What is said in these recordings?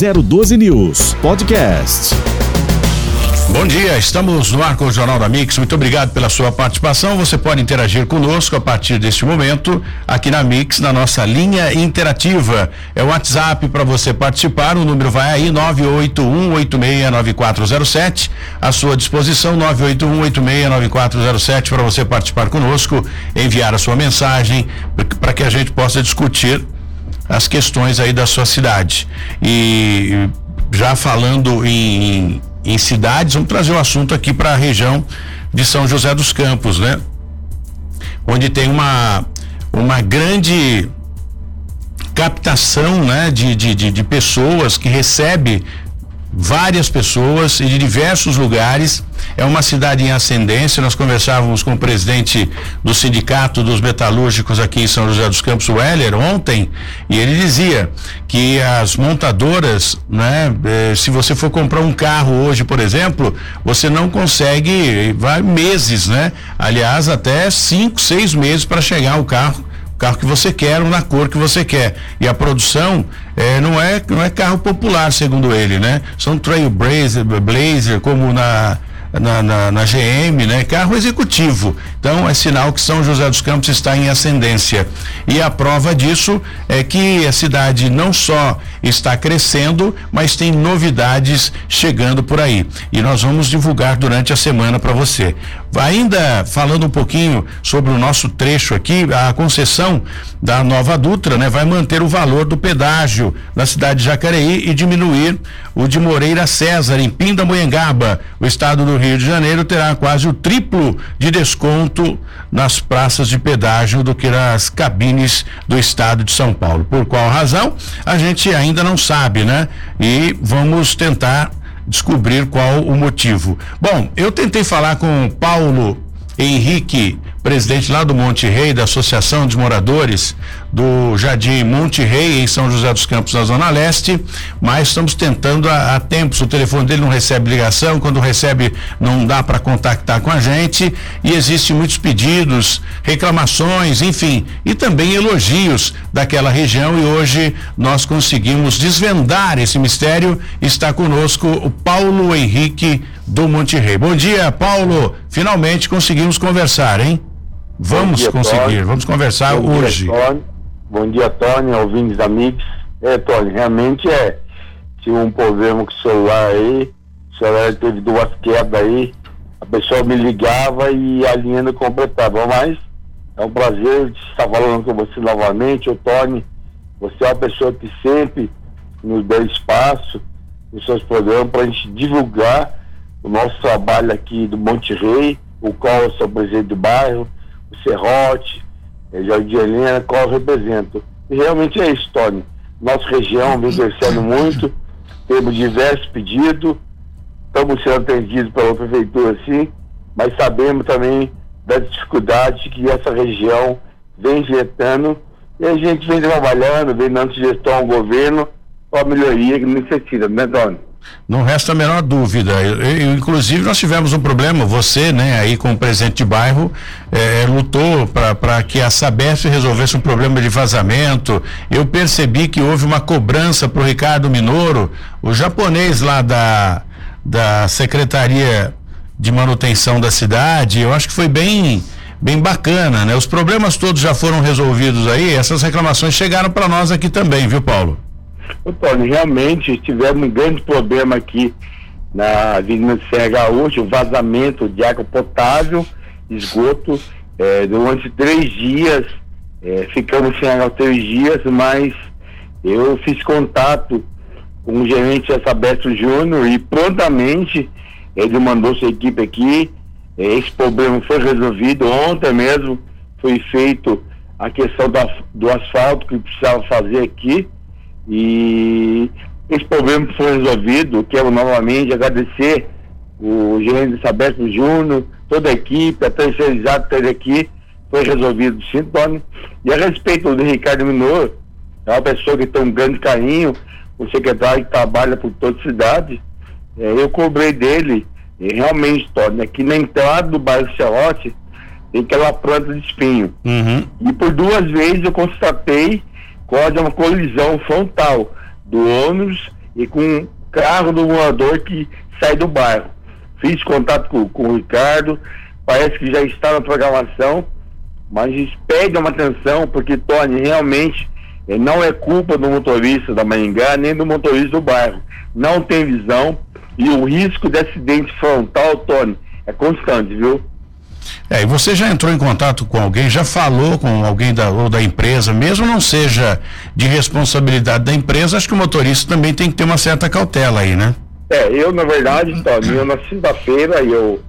012 News Podcast. Bom dia, estamos no ar com o Jornal da Mix. Muito obrigado pela sua participação. Você pode interagir conosco a partir deste momento aqui na Mix, na nossa linha interativa. É o WhatsApp para você participar. O número vai aí 981869407. À sua disposição 981869407 para você participar conosco, enviar a sua mensagem para que a gente possa discutir as questões aí da sua cidade. E já falando em em cidades. Vamos trazer o assunto aqui para a região de São José dos Campos, né? Onde tem uma, uma grande captação né, de, de, de, de pessoas que recebe várias pessoas e de diversos lugares. É uma cidade em ascendência. Nós conversávamos com o presidente do Sindicato dos Metalúrgicos aqui em São José dos Campos, o Heller, ontem, e ele dizia que as montadoras, né, eh, se você for comprar um carro hoje, por exemplo, você não consegue, vai meses, né? Aliás, até cinco, seis meses para chegar o carro carro que você quer ou na cor que você quer. E a produção é, não, é, não é carro popular, segundo ele, né? São Trailblazer, Blazer, como na na, na, na, GM, né? Carro executivo. Então é sinal que São José dos Campos está em ascendência. E a prova disso é que a cidade não só está crescendo, mas tem novidades chegando por aí. E nós vamos divulgar durante a semana para você. Ainda falando um pouquinho sobre o nosso trecho aqui, a concessão da nova Dutra, né, vai manter o valor do pedágio na cidade de Jacareí e diminuir o de Moreira César em Pindamonhangaba. O estado do Rio de Janeiro terá quase o triplo de desconto nas praças de pedágio do que nas cabines do estado de São Paulo. Por qual razão? A gente ainda não sabe, né? E vamos tentar descobrir qual o motivo. Bom, eu tentei falar com Paulo Henrique presidente lá do Monte Rei, da Associação de Moradores do Jardim Monte Rei, em São José dos Campos, na Zona Leste, mas estamos tentando há, há tempos. O telefone dele não recebe ligação, quando recebe, não dá para contactar com a gente. E existem muitos pedidos, reclamações, enfim, e também elogios daquela região. E hoje nós conseguimos desvendar esse mistério. Está conosco o Paulo Henrique do Monte Rei. Bom dia, Paulo. Finalmente conseguimos conversar, hein? Vamos dia, conseguir, Tony. vamos conversar Bom hoje. Dia. Bom dia, Tony, ouvintes amigos. É, Tony, realmente é. Tive um problema com o celular aí, o celular teve duas quedas aí, a pessoa me ligava e a linha não completava, mas é um prazer estar falando com você novamente, o Tony. Você é uma pessoa que sempre nos dá espaço nos seus programas para a gente divulgar o nosso trabalho aqui do Monte Rei, o qual eu sou presidente do bairro, o Serrote, é, Jardim Helena, qual eu represento. E realmente é isso, Tony. Nossa região vem crescendo muito, temos diversos pedidos, estamos sendo atendidos pela prefeitura, sim, mas sabemos também das dificuldades que essa região vem enfrentando e a gente vem trabalhando, vem dando sugestão ao governo para melhoria que necessita, né, Tony? Não resta a menor dúvida. Eu, eu, inclusive, nós tivemos um problema, você, né, aí com o presidente de bairro, eh, lutou para que a Sabesp resolvesse um problema de vazamento. Eu percebi que houve uma cobrança para o Ricardo Minoro, o japonês lá da, da Secretaria de Manutenção da cidade. Eu acho que foi bem bem bacana, né? Os problemas todos já foram resolvidos aí, essas reclamações chegaram para nós aqui também, viu, Paulo? Antônio, realmente tivemos um grande problema aqui na Avenida Serra Gaúcha, o vazamento de água potável, esgoto, é, durante três dias, é, ficamos sem água três dias, mas eu fiz contato com o gerente Sabestre Júnior e prontamente ele mandou sua equipe aqui, é, esse problema foi resolvido, ontem mesmo foi feito a questão do, do asfalto que precisava fazer aqui, e esse problema foi resolvido. Quero novamente agradecer o gerente de Sabesp Júnior, toda a equipe, a terceirizada que aqui, foi resolvido sim, Tony. E a respeito do Ricardo Minor, é uma pessoa que tem um grande carinho, o secretário que trabalha por toda a cidade, é, eu cobrei dele, e realmente, Tony, aqui na entrada do bairro Celote, tem aquela planta de espinho. Uhum. E por duas vezes eu constatei quase uma colisão frontal do ônibus e com o carro do morador que sai do bairro. Fiz contato com, com o Ricardo, parece que já está na programação, mas pede uma atenção, porque, Tony, realmente eh, não é culpa do motorista da Maringá, nem do motorista do bairro. Não tem visão e o risco de acidente frontal, Tony, é constante, viu? É, e você já entrou em contato com alguém, já falou com alguém da, ou da empresa, mesmo não seja de responsabilidade da empresa, acho que o motorista também tem que ter uma certa cautela aí, né? É, eu na verdade, eu na sexta-feira eu,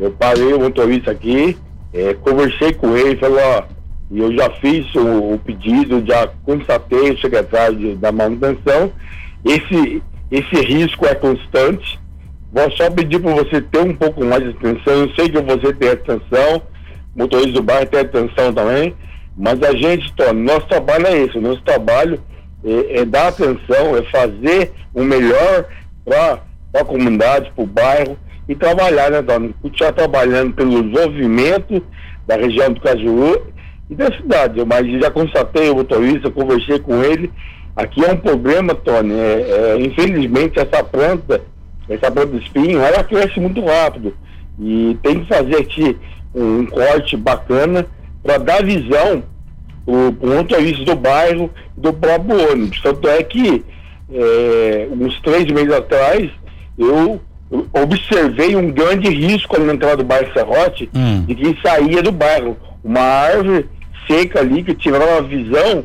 eu parei o motorista aqui, é, conversei com ele, falou, ó, eu já fiz o, o pedido, já constatei o secretário de, da manutenção, esse, esse risco é constante, Vou só pedir para você ter um pouco mais de atenção. Eu sei que você tem atenção, motorista do bairro tem atenção também, mas a gente, nosso trabalho é esse. Nosso trabalho é, é dar atenção, é fazer o melhor para a comunidade, para o bairro e trabalhar, né, Tony? Continuar trabalhando pelo desenvolvimento da região do Cajuru e da cidade. Mas já constatei o motorista, conversei com ele. Aqui é um problema, Tony. É, é, infelizmente, essa planta essa planta de espinho, ela cresce muito rápido. E tem que fazer aqui um corte bacana para dar visão o motorista do bairro do próprio ônibus. Tanto é que é, uns três meses atrás eu observei um grande risco ali na entrada do bairro Serrote hum. de quem saía do bairro. Uma árvore seca ali que tirava a visão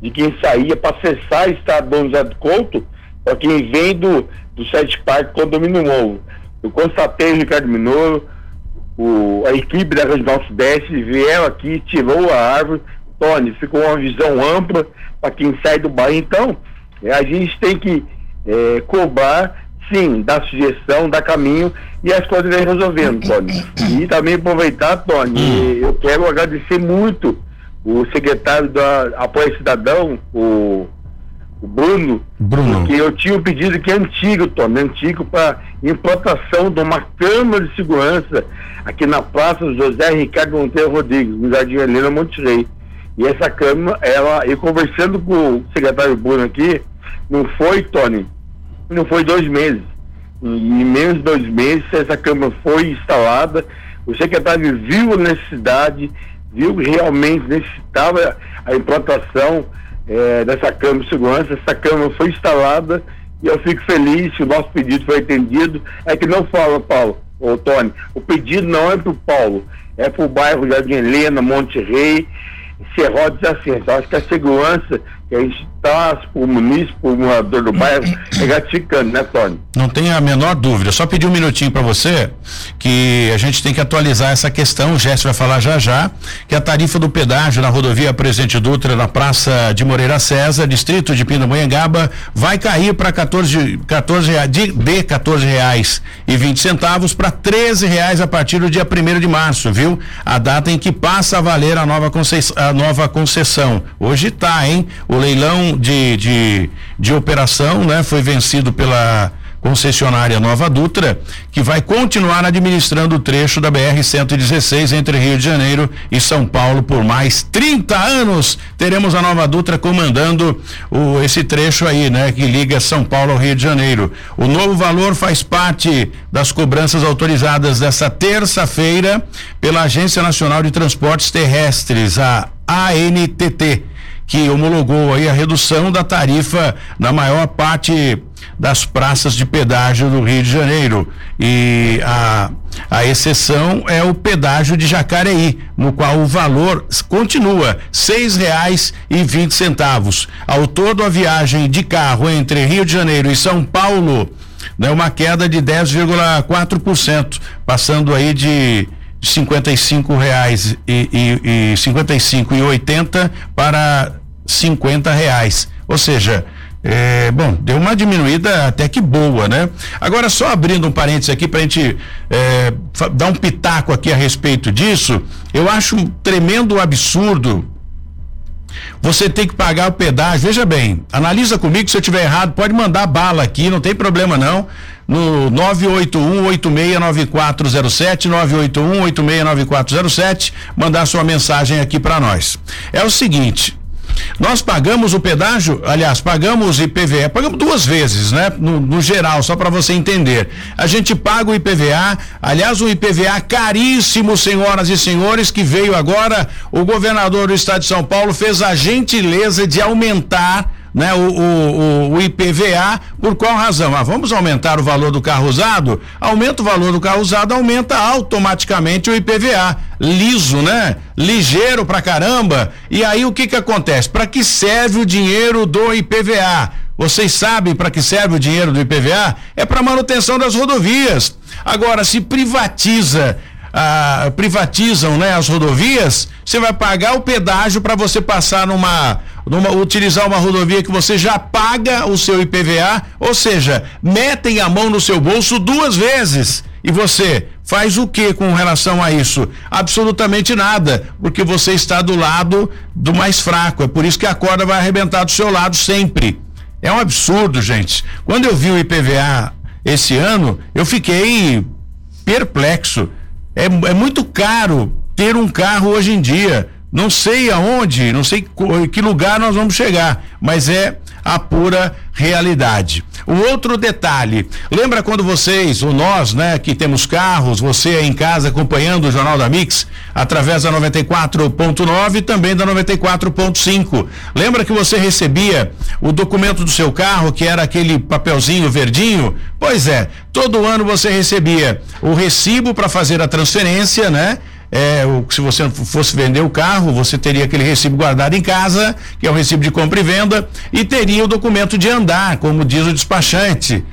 de quem saía para acessar o estado Dom José do Couto, para quem vem do, do Sete Parque Condomínio Novo. Eu constatei o Ricardo Minoro, o, a equipe da Regional Sudeste vieram aqui, tirou a árvore, Tony, ficou uma visão ampla para quem sai do bairro. Então, a gente tem que é, cobrar, sim, dar sugestão, dar caminho e as coisas vêm resolvendo, Tony. E também aproveitar, Tony, hum. eu quero agradecer muito o secretário da Apoio Cidadão, o o Bruno, Bruno, porque eu tinha um pedido que é antigo, Tom, antigo para implantação de uma câmara de segurança aqui na Praça José Ricardo Monteiro Rodrigues, no Jardim Helena Monte Rei. E essa câmara, ela, e conversando com o secretário Bruno aqui, não foi, Tony, não foi dois meses. Em menos de dois meses, essa câmara foi instalada, o secretário viu a necessidade, viu que realmente necessitava a implantação é, dessa câmara de segurança. Essa câmara foi instalada e eu fico feliz que o nosso pedido foi atendido. É que não fala, Paulo, ô Tony, o pedido não é para o Paulo, é para o bairro Jardim Helena, Monte Rei, Serrotes acho que a segurança que a gente está, o munícipe, o morador do bairro, é gratificante, né, Tony? Não tenho a menor dúvida. Só pedir um minutinho para você que a gente tem que atualizar essa questão. O Jéssica vai falar já já que a tarifa do pedágio na rodovia Presidente Dutra, na Praça de Moreira César, distrito de Pindamonhangaba, vai cair para 14, 14 de, de 14 reais e 20 centavos para 13 reais a partir do dia 1 de março, viu? A data em que passa a valer a nova concessão. A nova concessão. Hoje tá, hein? O leilão de, de, de operação, né? Foi vencido pela concessionária Nova Dutra, que vai continuar administrando o trecho da BR-116 entre Rio de Janeiro e São Paulo por mais 30 anos. Teremos a Nova Dutra comandando o, esse trecho aí, né, que liga São Paulo ao Rio de Janeiro. O novo valor faz parte das cobranças autorizadas desta terça-feira pela Agência Nacional de Transportes Terrestres, a ANTT que homologou aí a redução da tarifa na maior parte das praças de pedágio do Rio de Janeiro. E a, a exceção é o pedágio de Jacareí, no qual o valor continua seis reais e vinte centavos. Ao todo a viagem de carro entre Rio de Janeiro e São Paulo, né, uma queda de 10,4%, passando aí de cinquenta e cinco reais e, e, e cinquenta e cinco e oitenta para cinquenta reais. Ou seja, é, bom, deu uma diminuída até que boa, né? Agora, só abrindo um parênteses aqui para a gente é, dar um pitaco aqui a respeito disso, eu acho um tremendo absurdo você tem que pagar o pedágio. Veja bem, analisa comigo, se eu tiver errado, pode mandar bala aqui, não tem problema não. No 981-869407, 981-869407, mandar sua mensagem aqui para nós. É o seguinte, Nós pagamos o pedágio, aliás, pagamos IPVA, pagamos duas vezes, né? No, no geral, só para você entender. A gente paga o IPVA, aliás, um IPVA caríssimo, senhoras e senhores, que veio agora, o governador do estado de São Paulo fez a gentileza de aumentar né, o, o, o, IPVA, por qual razão? Ah, vamos aumentar o valor do carro usado? Aumenta o valor do carro usado, aumenta automaticamente o IPVA. Liso, né? Ligeiro pra caramba. E aí o que que acontece? Para que serve o dinheiro do IPVA? Vocês sabem para que serve o dinheiro do IPVA? É para manutenção das rodovias. Agora, se privatiza ah, privatizam né, as rodovias, você vai pagar o pedágio para você passar numa, numa. utilizar uma rodovia que você já paga o seu IPVA, ou seja, metem a mão no seu bolso duas vezes. E você faz o que com relação a isso? Absolutamente nada, porque você está do lado do mais fraco. É por isso que a corda vai arrebentar do seu lado sempre. É um absurdo, gente. Quando eu vi o IPVA esse ano, eu fiquei perplexo. É, é muito caro ter um carro hoje em dia. Não sei aonde, não sei em que lugar nós vamos chegar, mas é a pura realidade. O outro detalhe, lembra quando vocês, ou nós, né, que temos carros, você em casa acompanhando o Jornal da Mix, através da 94.9 e também da 94.5. Lembra que você recebia o documento do seu carro, que era aquele papelzinho verdinho? Pois é, todo ano você recebia o recibo para fazer a transferência, né? É, se você fosse vender o carro, você teria aquele recibo guardado em casa, que é o recibo de compra e venda, e teria o documento de andar, como diz o despachante.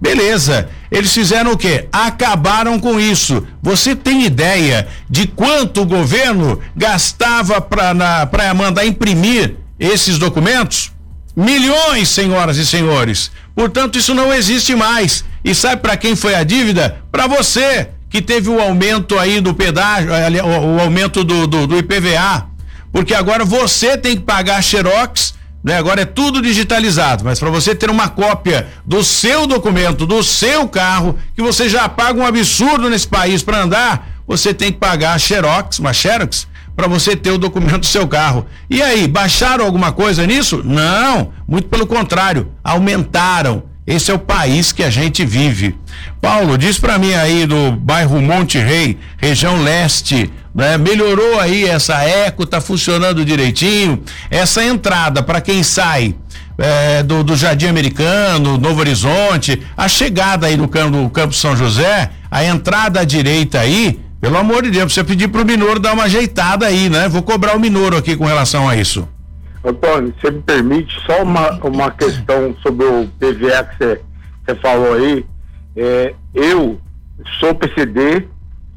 Beleza. Eles fizeram o quê? Acabaram com isso. Você tem ideia de quanto o governo gastava para mandar imprimir esses documentos? Milhões, senhoras e senhores. Portanto, isso não existe mais. E sabe para quem foi a dívida? Para você que teve o aumento aí do pedágio, o, o aumento do, do, do, IPVA, porque agora você tem que pagar xerox, né? Agora é tudo digitalizado, mas para você ter uma cópia do seu documento, do seu carro, que você já paga um absurdo nesse país para andar, você tem que pagar xerox, uma xerox, para você ter o documento do seu carro. E aí, baixaram alguma coisa nisso? Não, muito pelo contrário, aumentaram. Esse é o país que a gente vive. Paulo, diz para mim aí do bairro Monte Rei, região leste, né? Melhorou aí essa eco, tá funcionando direitinho. Essa entrada para quem sai é, do, do, Jardim Americano, Novo Horizonte, a chegada aí no campo, no campo São José, a entrada à direita aí, pelo amor de Deus, você pedir pro Minoro dar uma ajeitada aí, né? Vou cobrar o Minoro aqui com relação a isso. Antônio, você me permite só uma, uma questão sobre o PVA que você, você falou aí. É, eu sou PCD,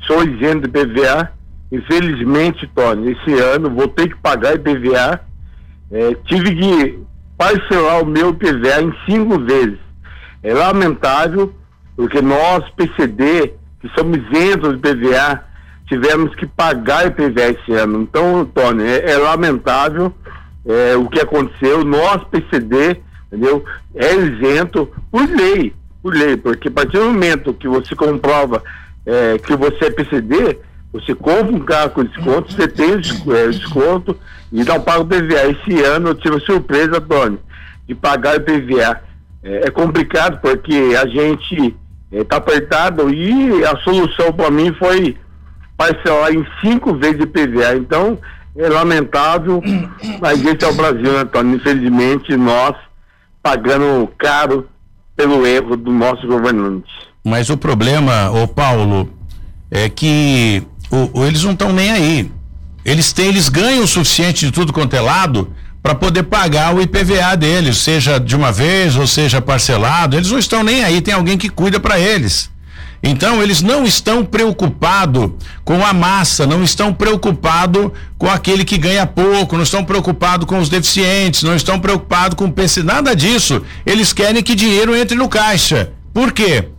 sou isento de PVA. Infelizmente, Tony, esse ano vou ter que pagar IPVA. É, tive que parcelar o meu IPVA em cinco vezes. É lamentável, porque nós, PCD, que somos isentos de PVA, tivemos que pagar IPVA esse ano. Então, Tony, é, é lamentável é, o que aconteceu, nós, PCD, entendeu? É isento por lei, por lei, porque a partir do momento que você comprova é, que você é PCD, você compra um carro com desconto, você tem é, desconto e não paga o PVA. Esse ano eu tive a surpresa, Tony, de pagar o PVA. É, é complicado porque a gente está é, apertado e a solução para mim foi parcelar em cinco vezes de PVA. Então, é lamentável, mas esse é o Brasil, né, Antônio? Infelizmente, nós pagando caro pelo erro do nosso governante. Mas o problema, ô Paulo, é que o, o, eles não estão nem aí. Eles têm, eles ganham o suficiente de tudo quanto é lado para poder pagar o IPVA deles, seja de uma vez ou seja parcelado. Eles não estão nem aí, tem alguém que cuida para eles. Então, eles não estão preocupados com a massa, não estão preocupados com aquele que ganha pouco, não estão preocupados com os deficientes, não estão preocupados com o nada disso. Eles querem que dinheiro entre no caixa. Por quê?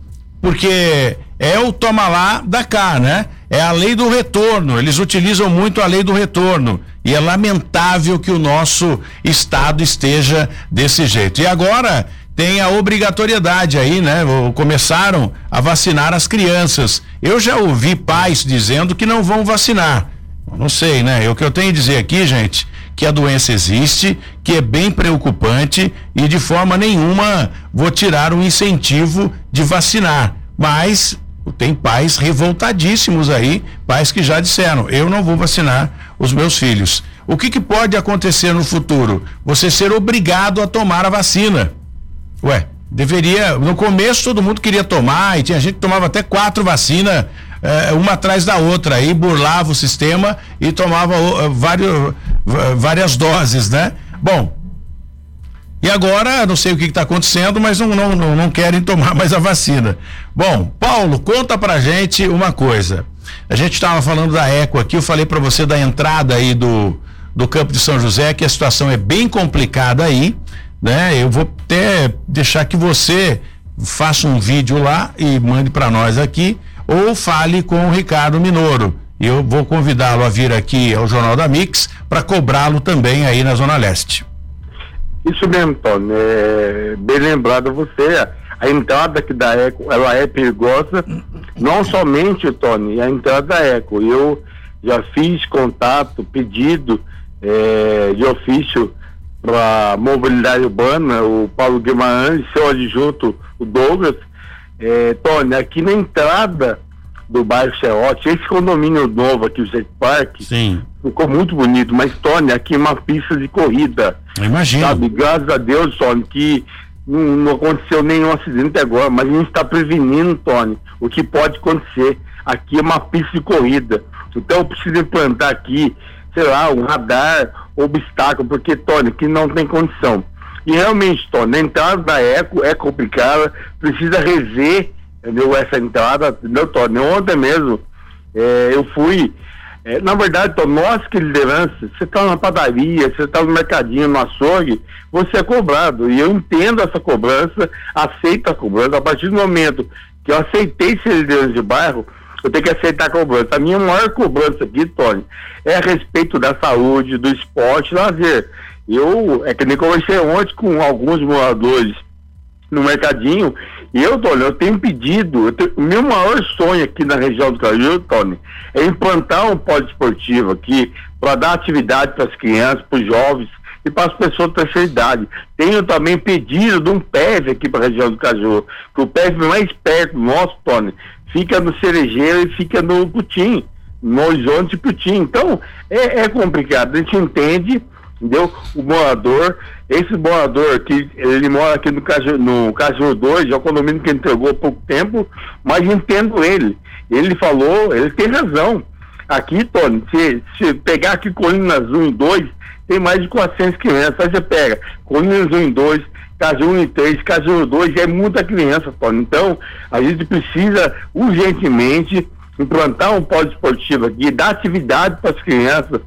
Porque é o toma lá da cá, né? É a lei do retorno. Eles utilizam muito a lei do retorno. E é lamentável que o nosso Estado esteja desse jeito. E agora tem a obrigatoriedade aí, né? Começaram a vacinar as crianças. Eu já ouvi pais dizendo que não vão vacinar. Não sei, né? O que eu tenho a dizer aqui, gente, que a doença existe, que é bem preocupante e de forma nenhuma vou tirar o incentivo de vacinar. Mas tem pais revoltadíssimos aí, pais que já disseram: eu não vou vacinar os meus filhos. O que, que pode acontecer no futuro? Você ser obrigado a tomar a vacina. Ué, deveria. No começo todo mundo queria tomar e tinha gente que tomava até quatro vacinas, eh, uma atrás da outra, aí burlava o sistema e tomava uh, vários, várias doses, né? Bom, e agora, não sei o que está acontecendo, mas não, não, não, não, querem tomar mais a vacina. Bom, Paulo, conta pra gente uma coisa. A gente estava falando da Eco aqui, eu falei para você da entrada aí do, do campo de São José, que a situação é bem complicada aí, né? Eu vou até deixar que você faça um vídeo lá e mande para nós aqui, ou fale com o Ricardo Minoro. Eu vou convidá-lo a vir aqui ao Jornal da Mix para cobrá-lo também aí na Zona Leste. Isso mesmo, Tony. É, bem lembrado você. A entrada aqui da Eco, ela é perigosa. Não somente, Tony, a entrada da Eco. Eu já fiz contato, pedido é, de ofício para mobilidade urbana, o Paulo Guimarães, seu adjunto, o Douglas. É, Tony, aqui na entrada do bairro Ceote, esse condomínio novo aqui, o Jet Park, Sim. ficou muito bonito, mas Tony, aqui é uma pista de corrida. Imagina. Sabe, graças a Deus, Tony, que não, não aconteceu nenhum acidente agora, mas a gente está prevenindo, Tony, o que pode acontecer. Aqui é uma pista de corrida. Então eu preciso implantar aqui, sei lá, um radar, obstáculo, porque, Tony, que não tem condição. E realmente, Tony, a entrada da Eco é complicada, precisa rever entendeu? Essa entrada, entendeu, Tony? Ontem mesmo, é, eu fui. É, na verdade, Tony, nós que liderança, você está na padaria, você está no mercadinho, no açougue, você é cobrado. E eu entendo essa cobrança, aceito a cobrança. A partir do momento que eu aceitei ser liderança de bairro, eu tenho que aceitar a cobrança. A minha maior cobrança aqui, Tony, é a respeito da saúde, do esporte lazer. Eu, é que nem conversei ontem com alguns moradores no mercadinho e eu, Tony, eu tenho pedido, o meu maior sonho aqui na região do Caju, Tony, é implantar um pódio esportivo aqui para dar atividade para as crianças, para os jovens e para as pessoas de terceira idade. Tenho também pedido de um PEV aqui para a região do Caju, que o PEV mais perto nosso, Tony, fica no Cerejeiro e fica no Putim, no Horizonte Putim. Então, é, é complicado, a gente entende entendeu? O morador, esse morador que ele mora aqui no Caju, no Caju 2, é o condomínio que entregou há pouco tempo, mas entendo ele. Ele falou, ele tem razão. Aqui, Tony, se, se pegar aqui Colinas 1 e 2, tem mais de 400 crianças. Aí você pega Colinas 1 e 2, Caju 1 e 3, Caju 2, é muita criança, Tony. Então, a gente precisa urgentemente implantar um pódio esportivo aqui, dar atividade para as crianças,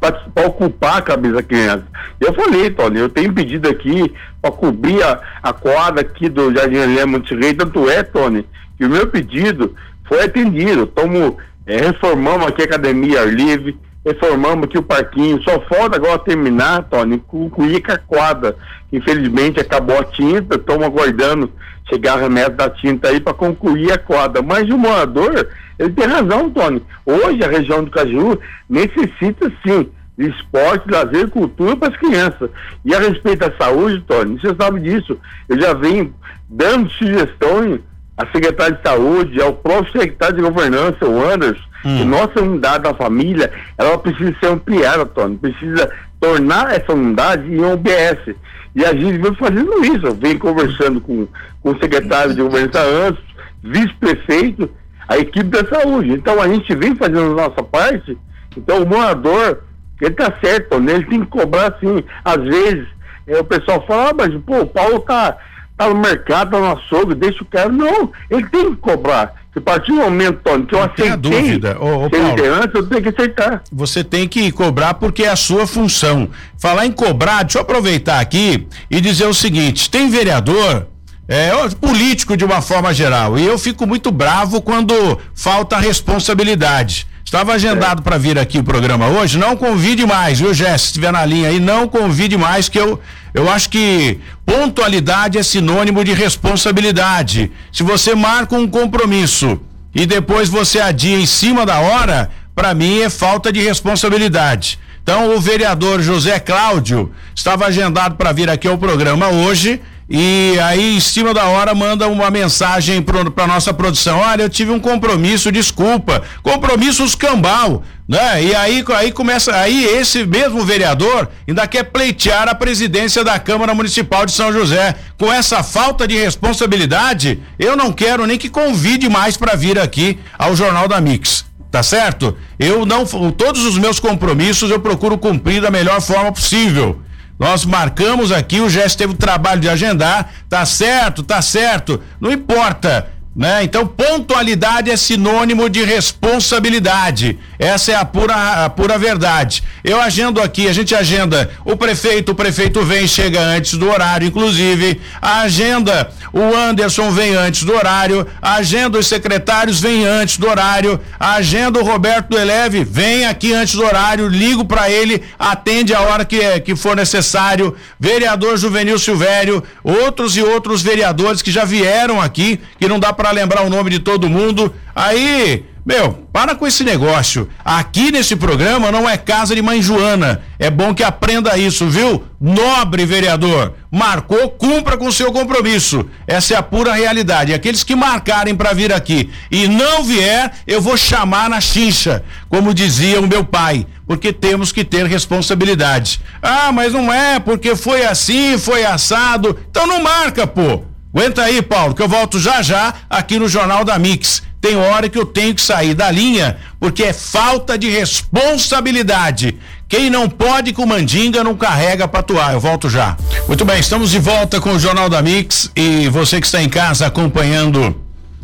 para ocupar a cabeça da criança. Eu falei, Tony, eu tenho pedido aqui para cobrir a, a quadra aqui do Jardim Helena Monterrey, tanto é, Tony, que o meu pedido foi atendido. Tomo, é, reformamos aqui a academia ar livre, reformamos aqui o parquinho, só falta agora terminar, Tony, concluir com a quadra. Infelizmente acabou a tinta, estamos aguardando chegar a remessa da tinta aí para concluir a quadra. Mas o morador, ele tem razão, Tony. Hoje a região do Caju necessita sim de esporte, lazer cultura para as crianças. E a respeito da saúde, Tony, você sabe disso. Eu já venho dando sugestões à secretária de saúde, ao próprio secretário de governança, o Anderson, hum. que nossa unidade da família, ela precisa ser ampliada, Tony. Precisa tornar essa unidade em OBS. E a gente vem fazendo isso, vem conversando com, com o secretário de governança antes, vice-prefeito, a equipe da saúde. Então a gente vem fazendo a nossa parte, então o morador, ele tá certo, né? ele tem que cobrar assim, às vezes, é, o pessoal fala, ah, mas pô, o Paulo tá, tá no mercado, tá no açougue, deixa o cara. Não, ele tem que cobrar. Se a partir do momento, Tony, que eu aceitei a dúvida. Ô, ô, Paulo, eu tenho que aceitar. Você tem que cobrar porque é a sua função. Falar em cobrar, deixa eu aproveitar aqui e dizer o seguinte: tem vereador é, político de uma forma geral. E eu fico muito bravo quando falta responsabilidade. Estava agendado é. para vir aqui o programa hoje. Não convide mais, viu, Jess? Se estiver na linha aí, não convide mais, que eu, eu acho que pontualidade é sinônimo de responsabilidade. Se você marca um compromisso e depois você adia em cima da hora, para mim é falta de responsabilidade. Então, o vereador José Cláudio estava agendado para vir aqui ao programa hoje e aí, em cima da hora, manda uma mensagem para nossa produção: olha, eu tive um compromisso, desculpa. Compromissos cambal, né? E aí, aí começa. Aí, esse mesmo vereador ainda quer pleitear a presidência da Câmara Municipal de São José. Com essa falta de responsabilidade, eu não quero nem que convide mais para vir aqui ao Jornal da Mix tá certo? Eu não, todos os meus compromissos eu procuro cumprir da melhor forma possível. Nós marcamos aqui, o Gesto teve o trabalho de agendar, tá certo, tá certo, não importa. Né? Então, pontualidade é sinônimo de responsabilidade. Essa é a pura, a pura verdade. Eu agendo aqui, a gente agenda o prefeito, o prefeito vem, chega antes do horário, inclusive. A agenda, o Anderson vem antes do horário. A agenda, os secretários vem antes do horário. A agenda, o Roberto do Eleve vem aqui antes do horário. Ligo para ele, atende a hora que, que for necessário. Vereador Juvenil Silvério, outros e outros vereadores que já vieram aqui, que não dá para para lembrar o nome de todo mundo. Aí, meu, para com esse negócio. Aqui nesse programa não é casa de mãe Joana. É bom que aprenda isso, viu? Nobre vereador, marcou, cumpra com seu compromisso. Essa é a pura realidade. Aqueles que marcarem para vir aqui e não vier, eu vou chamar na chincha, como dizia o meu pai, porque temos que ter responsabilidade. Ah, mas não é, porque foi assim, foi assado. Então não marca, pô. Aguenta aí, Paulo, que eu volto já já aqui no Jornal da Mix. Tem hora que eu tenho que sair da linha porque é falta de responsabilidade. Quem não pode com mandinga não carrega para atuar. Eu volto já. Muito bem, estamos de volta com o Jornal da Mix e você que está em casa acompanhando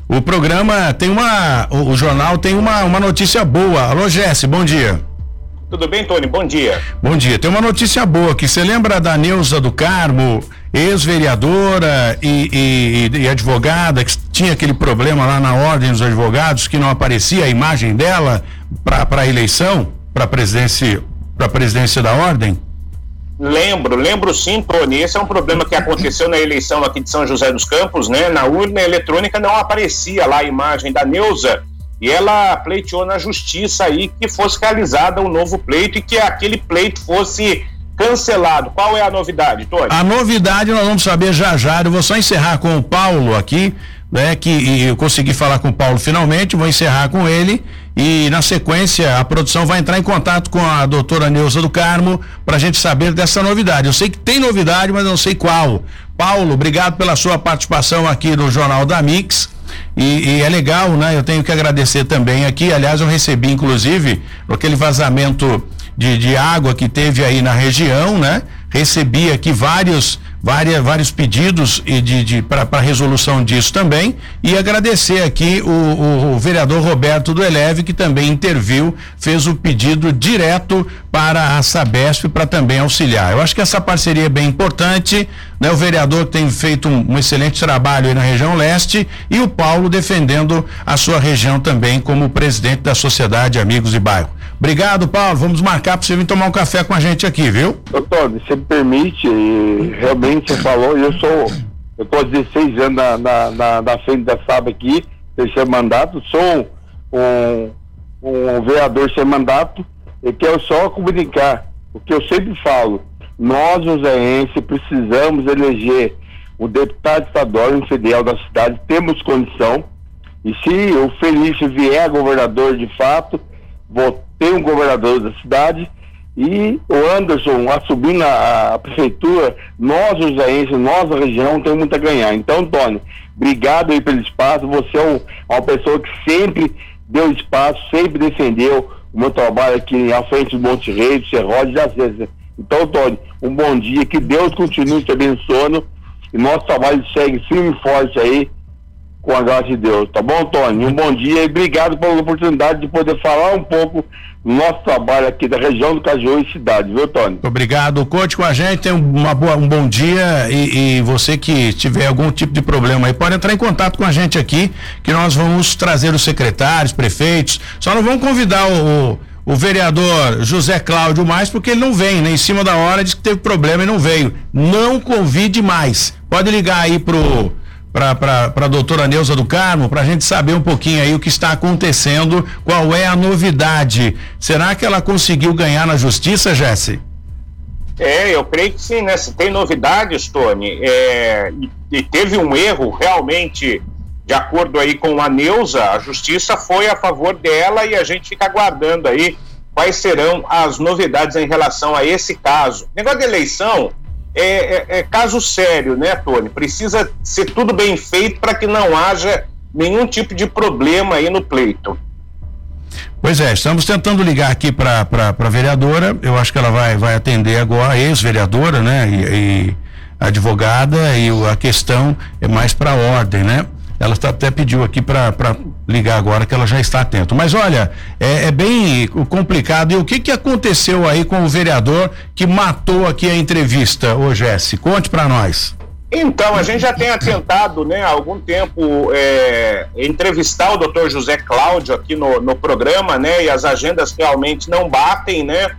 o programa, tem uma. O, o jornal tem uma, uma notícia boa. Alô, Jesse, bom dia. Tudo bem, Tony? Bom dia. Bom dia. Tem uma notícia boa aqui. Você lembra da Neuza do Carmo, ex-vereadora e, e, e, advogada, que tinha aquele problema lá na Ordem dos Advogados, que não aparecia a imagem dela para a eleição, para a presidência, para presidência da Ordem? Lembro, lembro sim, Tony. Esse é um problema que aconteceu na eleição aqui de São José dos Campos, né? Na urna eletrônica não aparecia lá a imagem da Neuza e ela pleiteou na justiça aí que fosse realizada um novo pleito e que aquele pleito fosse cancelado. Qual é a novidade, Tony? A novidade nós vamos saber já já. Eu vou só encerrar com o Paulo aqui, né? Que eu consegui falar com o Paulo finalmente, vou encerrar com ele e na sequência a produção vai entrar em contato com a doutora Neuza do Carmo para a gente saber dessa novidade. Eu sei que tem novidade, mas não sei qual. Paulo, obrigado pela sua participação aqui no Jornal da Mix. E, e, é legal, né? Eu tenho que agradecer também aqui. Aliás, eu recebi, inclusive, aquele vazamento de, de água que teve aí na região, né? Recebi aqui vários várias, vários pedidos e de, de para resolução disso também e agradecer aqui o, o, o, vereador Roberto do Eleve que também interviu, fez o pedido direto para a Sabesp para também auxiliar. Eu acho que essa parceria é bem importante, né? O vereador tem feito um, um excelente trabalho aí na região leste e o Paulo defendendo a sua região também como presidente da Sociedade Amigos de Bairro. Obrigado, Paulo. Vamos marcar para você vir tomar um café com a gente aqui, viu? Doutor, você me permite, realmente você falou, eu sou, eu estou há 16 anos na, na, na, na frente da SAB aqui, terceiro mandato, sou um, um vereador sem mandato e quero só comunicar o que eu sempre falo. Nós, joseenses, precisamos eleger o deputado estadual federal da cidade, temos condição, e se o Felício vier governador de fato, vou ter um governador da cidade e o Anderson assumindo a, a prefeitura, nós, os jaenses, nós, a região, temos muito a ganhar. Então, Tony, obrigado aí pelo espaço. Você é um, uma pessoa que sempre deu espaço, sempre defendeu o meu trabalho aqui à frente do Monte Rei, do Serrote, já sei. Então, Tony, um bom dia, que Deus continue te abençoando e nosso trabalho segue firme e forte aí com a graça de Deus. Tá bom, Tony? Um bom dia e obrigado pela oportunidade de poder falar um pouco do nosso trabalho aqui da região do Caju e cidade, viu, Tony? Obrigado. Conte com a gente, tenha uma boa, um bom dia e, e, você que tiver algum tipo de problema aí, pode entrar em contato com a gente aqui, que nós vamos trazer os secretários, prefeitos. Só não vamos convidar o, o o vereador José Cláudio mais porque ele não vem, né? Em cima da hora diz que teve problema e não veio. Não convide mais. Pode ligar aí pro para a doutora Neuza do Carmo, para a gente saber um pouquinho aí o que está acontecendo, qual é a novidade. Será que ela conseguiu ganhar na justiça, Jesse? É, eu creio que sim, né? Se tem novidades, Tony, é, e, e, teve um erro realmente, de acordo aí com a Neuza, a justiça foi a favor dela e a gente fica aguardando aí quais serão as novidades em relação a esse caso. negócio de eleição é, é, é caso sério, né, Tony? Precisa ser tudo bem feito para que não haja nenhum tipo de problema aí no pleito. Pois é, estamos tentando ligar aqui para a vereadora. Eu acho que ela vai, vai atender agora, ex-vereadora, né? E, e, advogada, e a questão é mais para ordem, né? Ela tá, até pediu aqui para ligar agora que ela já está atento. Mas olha, é, é, bem complicado. E o que, que aconteceu aí com o vereador que matou aqui a entrevista, ô Jesse? Conte para nós. Então, a gente já tem tentado, né, há algum tempo, é, entrevistar o doutor José Cláudio aqui no, no programa, né, e as agendas realmente não batem, né.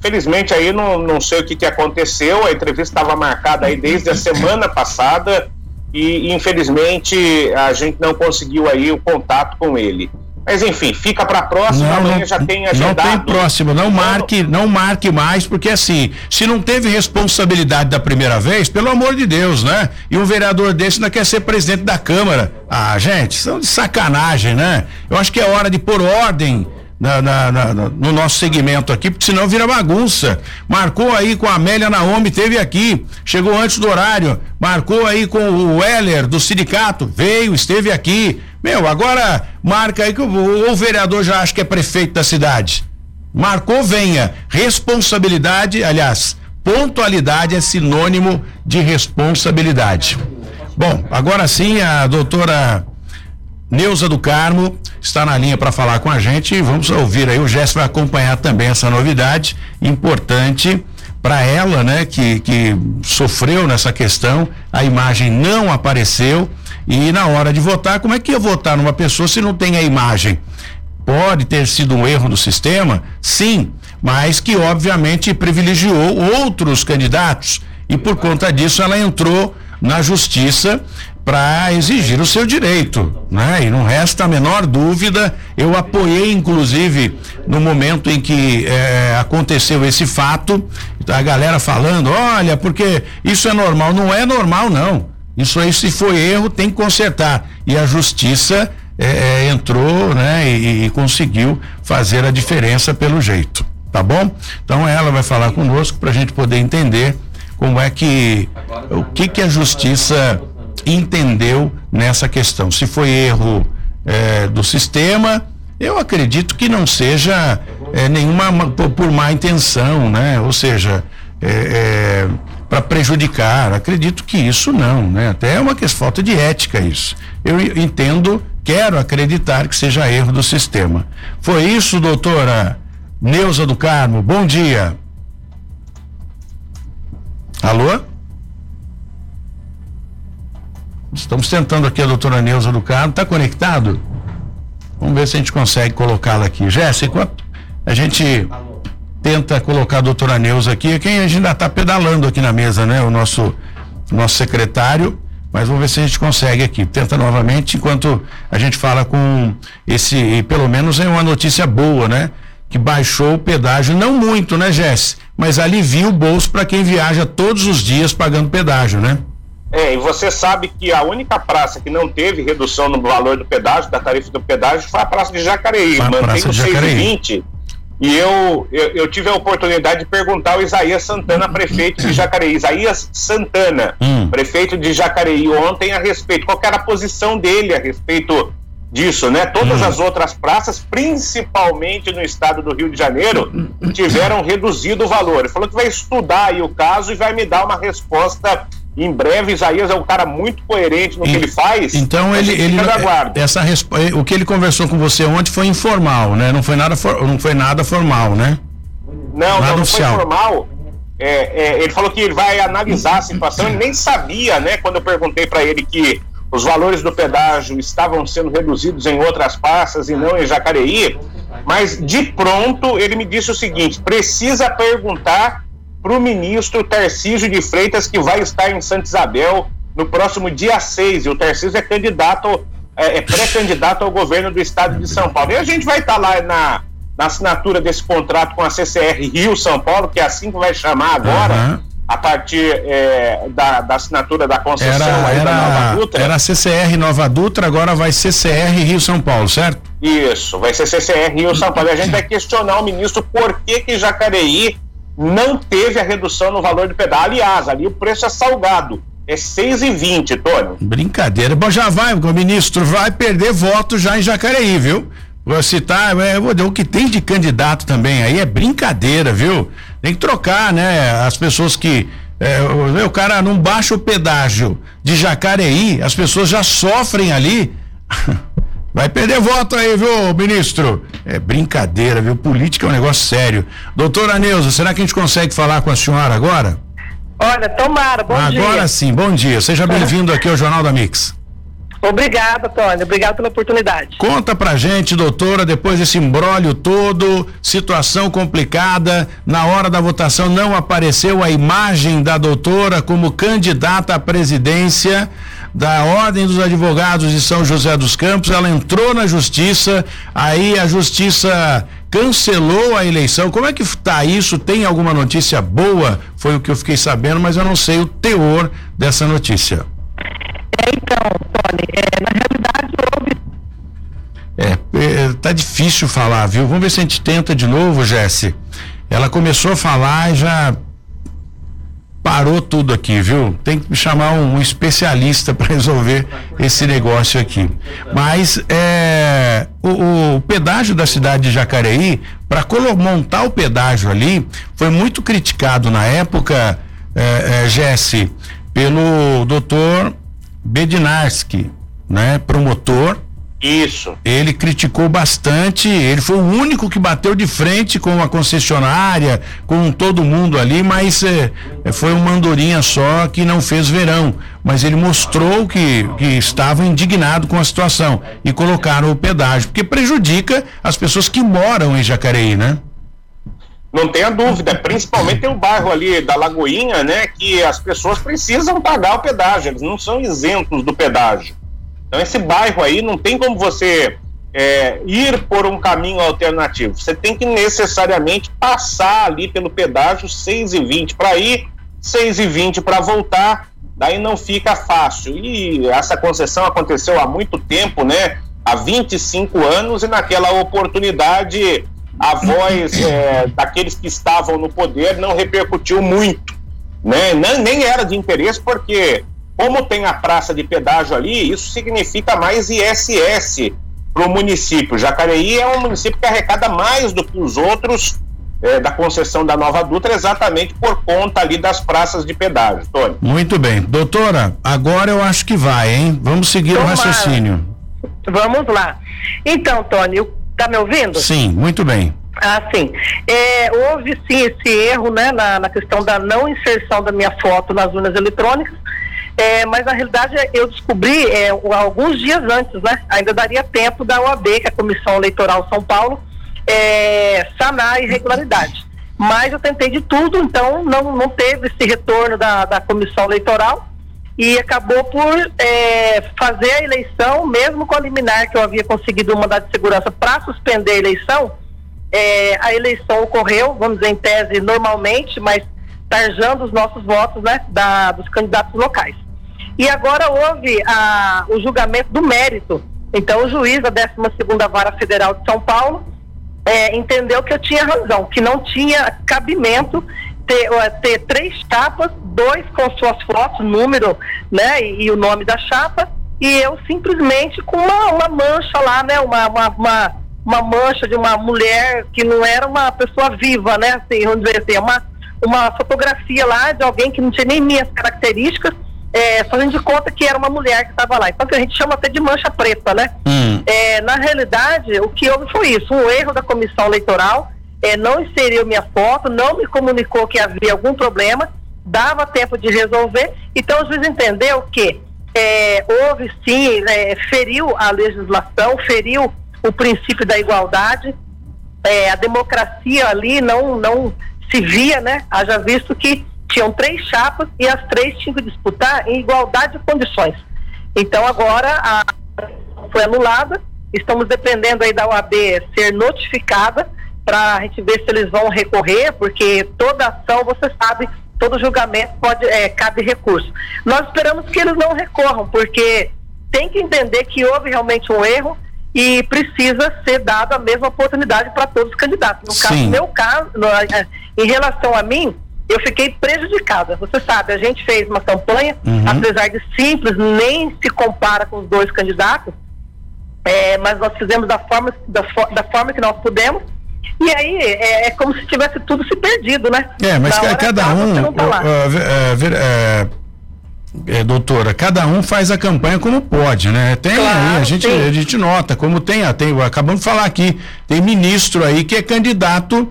Felizmente aí não, não sei o que, que aconteceu, a entrevista estava marcada aí desde a semana passada, e infelizmente a gente não conseguiu aí o contato com ele. Mas enfim, fica para próxima, não, amanhã já tem agendado. Não tem próximo, não marque, não marque mais, porque assim, se não teve responsabilidade da primeira vez, pelo amor de Deus, né? E um vereador desse ainda quer ser presidente da Câmara. Ah, gente, são de sacanagem, né? Eu acho que é hora de pôr ordem na, na, na, no nosso segmento aqui, porque senão vira bagunça. Marcou aí com a Amélia Naomi, teve aqui, chegou antes do horário. Marcou aí com o Weller do sindicato, veio, esteve aqui. Meu, agora marca aí que o, o vereador já acha que é prefeito da cidade. Marcou, venha. Responsabilidade, aliás, pontualidade é sinônimo de responsabilidade. Bom, agora sim a doutora Neuza do Carmo está na linha para falar com a gente e vamos ouvir aí. O Jéssica vai acompanhar também essa novidade importante para ela, né, que, que sofreu nessa questão. A imagem não apareceu e na hora de votar, como é que ia votar numa pessoa se não tem a imagem? Pode ter sido um erro do sistema? Sim, mas que obviamente privilegiou outros candidatos e por conta disso ela entrou na justiça para exigir o seu direito, né? E não resta a menor dúvida, eu apoiei inclusive no momento em que eh, aconteceu esse fato, a galera falando, olha, porque isso é normal, não é normal não. Isso aí se foi erro tem que consertar e a justiça eh, entrou, né? E, e conseguiu fazer a diferença pelo jeito, tá bom? Então ela vai falar conosco para a gente poder entender como é que o que que a justiça entendeu nessa questão. Se foi erro é, do sistema, eu acredito que não seja é, nenhuma por, por, má intenção, né? Ou seja, é, é para prejudicar. Acredito que isso não, né? Até é uma questão falta de ética isso. Eu entendo, quero acreditar que seja erro do sistema. Foi isso, doutora Neuza do Carmo. Bom dia. Alô? Estamos tentando aqui a doutora Neuza do Carmo. Está conectado? Vamos ver se a gente consegue colocá-la aqui. Jéssica, enquanto a gente tenta colocar a doutora Neuza aqui, quem a gente ainda está pedalando aqui na mesa, né? O nosso, nosso secretário. Mas vamos ver se a gente consegue aqui. Tenta novamente, enquanto a gente fala com esse, pelo menos é uma notícia boa, né? Que baixou o pedágio, não muito, né, Jess? Mas alivia o bolso para quem viaja todos os dias pagando pedágio, né? É, e você sabe que a única praça que não teve redução no valor do pedágio, da tarifa do pedágio, foi a praça de Jacareí. Mantém o 6,20. E eu, eu, eu, tive a oportunidade de perguntar ao Isaías Santana, prefeito de Jacareí. Isaías Santana, hum. prefeito de Jacareí, ontem a respeito. Qual era a posição dele a respeito disso, né? Todas hum. as outras praças, principalmente no estado do Rio de Janeiro, tiveram reduzido o valor. Ele falou que vai estudar aí o caso e vai me dar uma resposta em breve, Isaías é um cara muito coerente no e, que ele faz. Então ele, ele essa o que ele conversou com você ontem foi informal, né? Não foi nada, for, não foi nada formal, né? Não, nada não, não foi formal. É, é, ele falou que ele vai analisar a situação. Ele nem sabia, né? Quando eu perguntei para ele que os valores do pedágio estavam sendo reduzidos em outras praças e não em Jacareí. Mas de pronto ele me disse o seguinte: precisa perguntar para o ministro Tarcísio de Freitas, que vai estar em Santa Isabel no próximo dia 6, e o Tarcísio é candidato, é, é pré-candidato ao governo do estado de São Paulo. E a gente vai estar tá lá na, na assinatura desse contrato com a CCR Rio São Paulo, que é assim que vai chamar agora. Uhum a partir é, da, da, assinatura da concessão era, era, da Nova Dutra. Era CCR Nova Dutra, agora vai CCR Rio São Paulo, certo? Isso, vai ser CCR Rio São Paulo. E a gente vai questionar o ministro por que que Jacareí não teve a redução no valor do pedal. Aliás, ali o preço é salgado. É 6,20, Tony. Brincadeira. Bom, já vai, o ministro vai perder voto já em Jacareí, viu? Vou citar, é, o que tem de candidato também aí é brincadeira, viu? Tem que trocar, né? As pessoas que. É, o, o cara não baixa o pedágio de Jacareí, as pessoas já sofrem ali. Vai perder voto aí, viu, ministro? É brincadeira, viu? Política é um negócio sério. Doutora Neuza, será que a gente consegue falar com a senhora agora? Olha, tomara, bom agora dia. Agora sim, bom dia. Seja bem-vindo aqui ao Jornal da Mix. Obrigada, Tônia. Obrigado pela oportunidade. Conta pra gente, doutora, depois desse embrólio todo, situação complicada, na hora da votação não apareceu a imagem da doutora como candidata à presidência da Ordem dos Advogados de São José dos Campos. Ela entrou na justiça, aí a justiça cancelou a eleição. Como é que está isso? Tem alguma notícia boa? Foi o que eu fiquei sabendo, mas eu não sei o teor dessa notícia. É, então, Tony, é, na realidade houve. É, é, tá difícil falar, viu? Vamos ver se a gente tenta de novo, Jesse. Ela começou a falar e já parou tudo aqui, viu? Tem que chamar um, especialista para resolver esse negócio aqui. Mas é, o, o, pedágio da cidade de Jacareí, para montar o pedágio ali, foi muito criticado na época, é, é, Jesse, pelo doutor Bednarski, né, promotor. Isso. Ele criticou bastante, ele foi o único que bateu de frente com a concessionária, com todo mundo ali, mas é, foi uma andorinha só que não fez verão. Mas ele mostrou que, que estava indignado com a situação e colocaram o pedágio, porque prejudica as pessoas que moram em Jacareí, né? Não tenha dúvida, principalmente tem o bairro ali da Lagoinha, né, que as pessoas precisam pagar o pedágio, eles não são isentos do pedágio. Então esse bairro aí não tem como você é, ir por um caminho alternativo. Você tem que necessariamente passar ali pelo pedágio 6,20 para ir, 6,20 para voltar, daí não fica fácil. E essa concessão aconteceu há muito tempo, né? Há 25 anos, e naquela oportunidade a voz é, daqueles que estavam no poder não repercutiu muito, né? Nem, nem era de interesse porque como tem a praça de pedágio ali, isso significa mais ISS para o município. Jacareí é um município que arrecada mais do que os outros é, da concessão da Nova Dutra, exatamente por conta ali das praças de pedágio, Tony. Muito bem. Doutora, agora eu acho que vai, hein? Vamos seguir Tomara. o raciocínio. Vamos lá. Então, Tony, Tá me ouvindo? Sim, muito bem. Ah, sim. É, houve sim esse erro né, na, na, questão da não inserção da minha foto nas urnas eletrônicas, é, mas na realidade eu descobri é, alguns dias antes, né? Ainda daria tempo da OAB, que é a Comissão Eleitoral São Paulo, é, sanar a irregularidade. Mas eu tentei de tudo, então não, não teve esse retorno da, da Comissão Eleitoral e acabou por é, fazer a eleição, mesmo com a liminar que eu havia conseguido um mandado de segurança para suspender a eleição, é, a eleição ocorreu, vamos dizer, em tese normalmente, mas tarjando os nossos votos né, da, dos candidatos locais. E agora houve a, o julgamento do mérito. Então, o juiz da 12 Vara Federal de São Paulo é, entendeu que eu tinha razão, que não tinha cabimento ter, ter três chapas, dois com suas fotos, número, né, e, e, o nome da chapa, e eu simplesmente com uma, uma mancha lá, né, uma, uma, uma, uma, mancha de uma mulher que não era uma pessoa viva, né, assim, vamos dizer assim, uma, uma fotografia lá de alguém que não tinha nem minhas características, é, fazendo de conta que era uma mulher que estava lá. Então a gente chama até de mancha preta, né? Hum. É, na realidade, o que houve foi isso, um erro da comissão eleitoral, é, não inseriu minha foto, não me comunicou que havia algum problema, dava tempo de resolver. Então o juiz entendeu que é, houve sim, é, feriu a legislação, feriu o princípio da igualdade, é, a democracia ali não, não se via, né? Haja visto que tinham três chapas e as três tinham que disputar em igualdade de condições. Então agora a foi anulada, estamos dependendo aí da OAB ser notificada para a gente ver se eles vão recorrer, porque toda ação, você sabe, todo julgamento pode é, cabe recurso. Nós esperamos que eles não recorram, porque tem que entender que houve realmente um erro e precisa ser dada a mesma oportunidade para todos os candidatos. No caso, meu caso, no, é, em relação a mim, eu fiquei prejudicada. Você sabe, a gente fez uma campanha, uhum. apesar de simples, nem se compara com os dois candidatos, é, mas nós fizemos da forma, da, da forma que nós pudemos. E aí é, é, como se tivesse tudo se perdido, né? É, mas cada um. Tá uh, é, doutora, cada um faz a campanha como pode, né? Tem claro, aí, a gente, a gente nota, como tem, tem, acabamos de falar aqui, tem ministro aí que é candidato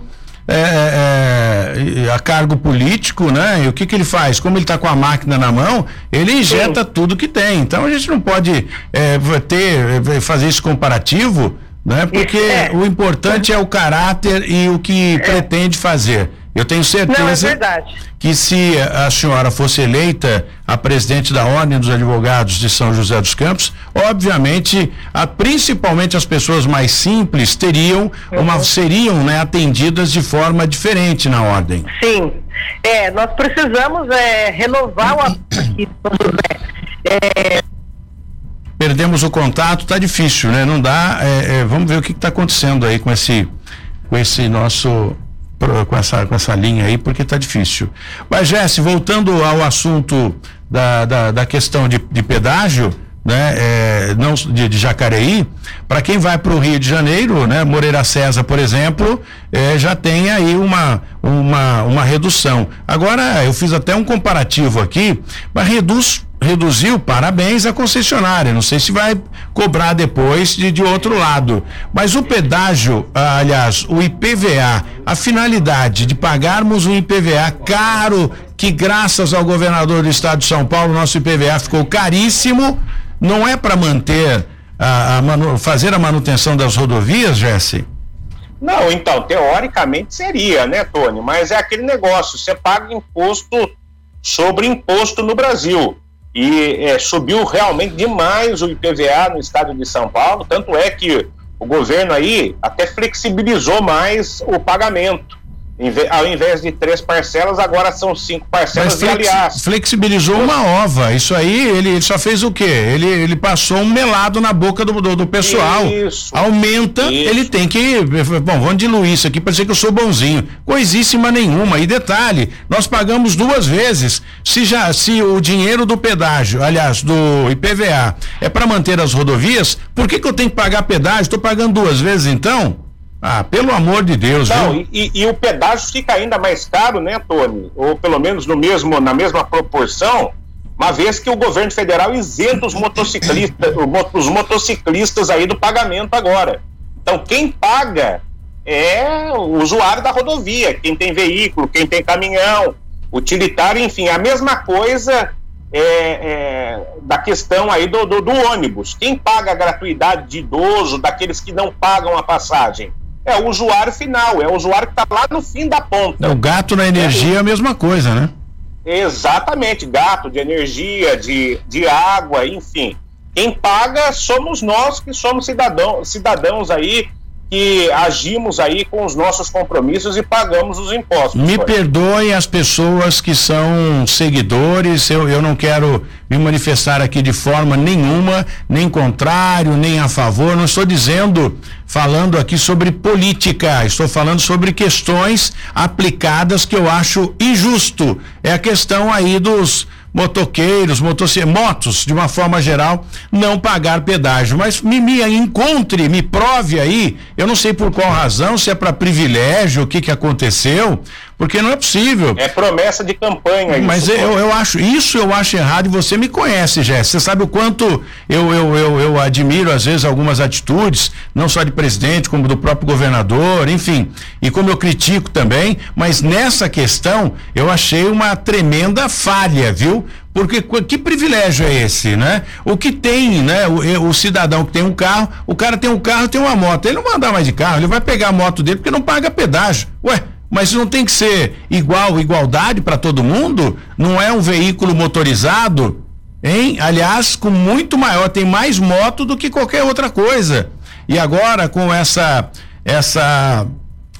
é, é, é, a cargo político, né? E o que, que ele faz? Como ele está com a máquina na mão, ele injeta Sim. tudo que tem. Então a gente não pode é, ter, é, fazer esse comparativo, né? Porque é. o importante é o caráter e o que pretende fazer. Eu tenho certeza Não, é que se a senhora fosse eleita a presidente da Ordem dos Advogados de São José dos Campos, obviamente, a, principalmente as pessoas mais simples teriam uhum. uma seriam né, atendidas de forma diferente na ordem. Sim, é, nós precisamos é, renovar o aqui, é, Perdemos o contato, tá difícil, né? Não dá. É, é, vamos ver o que está acontecendo aí com esse, com esse nosso com essa, com essa linha aí, porque está difícil. Mas, Jesse, voltando ao assunto da, da, da questão de, de pedágio, né, é, não de, de Jacareí, para quem vai para o Rio de Janeiro, né, Moreira César, por exemplo, é, já tem aí uma, uma, uma redução. Agora, eu fiz até um comparativo aqui, mas reduz reduziu, parabéns à concessionária. Não sei se vai cobrar depois de, de outro lado. Mas o pedágio, ah, aliás, o IPVA, a finalidade de pagarmos um IPVA caro, que graças ao governador do estado de São Paulo, nosso IPVA ficou caríssimo, não é para manter, a, a manu, fazer a manutenção das rodovias, Jesse? Não, então, teoricamente seria, né, Tony? Mas é aquele negócio, você paga imposto sobre imposto no Brasil e é, subiu realmente demais o IPVA no estado de São Paulo, tanto é que o governo aí até flexibilizou mais o pagamento ao invés de três parcelas, agora são cinco parcelas flex, e aliás. Flexibilizou uma ova. Isso aí, ele, ele, só fez o quê? Ele, ele passou um melado na boca do, do, do pessoal. Isso. Aumenta, isso. ele tem que. Bom, vamos diluir isso aqui para dizer que eu sou bonzinho. Coisíssima nenhuma. E detalhe, nós pagamos duas vezes. Se já, se o dinheiro do pedágio, aliás, do IPVA, é para manter as rodovias, por que, que eu tenho que pagar pedágio? Estou pagando duas vezes então? Ah, pelo amor de Deus, Não, viu? E, e, o pedágio fica ainda mais caro, né, Tony? Ou pelo menos no mesmo, na mesma proporção, uma vez que o governo federal isenta os motociclistas, os motociclistas aí do pagamento agora. Então, quem paga é o usuário da rodovia, quem tem veículo, quem tem caminhão, utilitário, enfim, a mesma coisa é, é, da questão aí do, do, do ônibus. Quem paga a gratuidade de idoso, daqueles que não pagam a passagem? É o usuário final, é o usuário que está lá no fim da ponta. O gato na energia é, a mesma coisa, né? Exatamente, gato de energia, de, de água, enfim. Quem paga somos nós que somos cidadão, cidadãos aí que agimos aí com os nossos compromissos e pagamos os impostos. Me perdoem as pessoas que são seguidores, eu, eu não quero me manifestar aqui de forma nenhuma, nem contrário, nem a favor, não estou dizendo, falando aqui sobre política, estou falando sobre questões aplicadas que eu acho injusto. É a questão aí dos motoqueiros, motos, de uma forma geral, não pagar pedágio. Mas me, me encontre, me prove aí, eu não sei por qual razão, se é para privilégio, o que que aconteceu, porque não é possível. É promessa de campanha. Mas isso, eu, eu acho, isso eu acho errado e você me conhece, Jéssica. Você sabe o quanto eu, eu, eu, eu admiro, às vezes, algumas atitudes, não só de presidente, como do próprio governador, enfim. E como eu critico também, mas nessa questão eu achei uma tremenda falha, viu? Porque que privilégio é esse, né? O que tem, né? O, o, cidadão que tem um carro, o cara tem um carro, tem uma moto. Ele não vai andar mais de carro, ele vai pegar a moto dele porque não paga pedágio. Ué, mas não tem que ser igual, igualdade para todo mundo? Não é um veículo motorizado, hein? Aliás, com muito maior, tem mais moto do que qualquer outra coisa. E agora com essa essa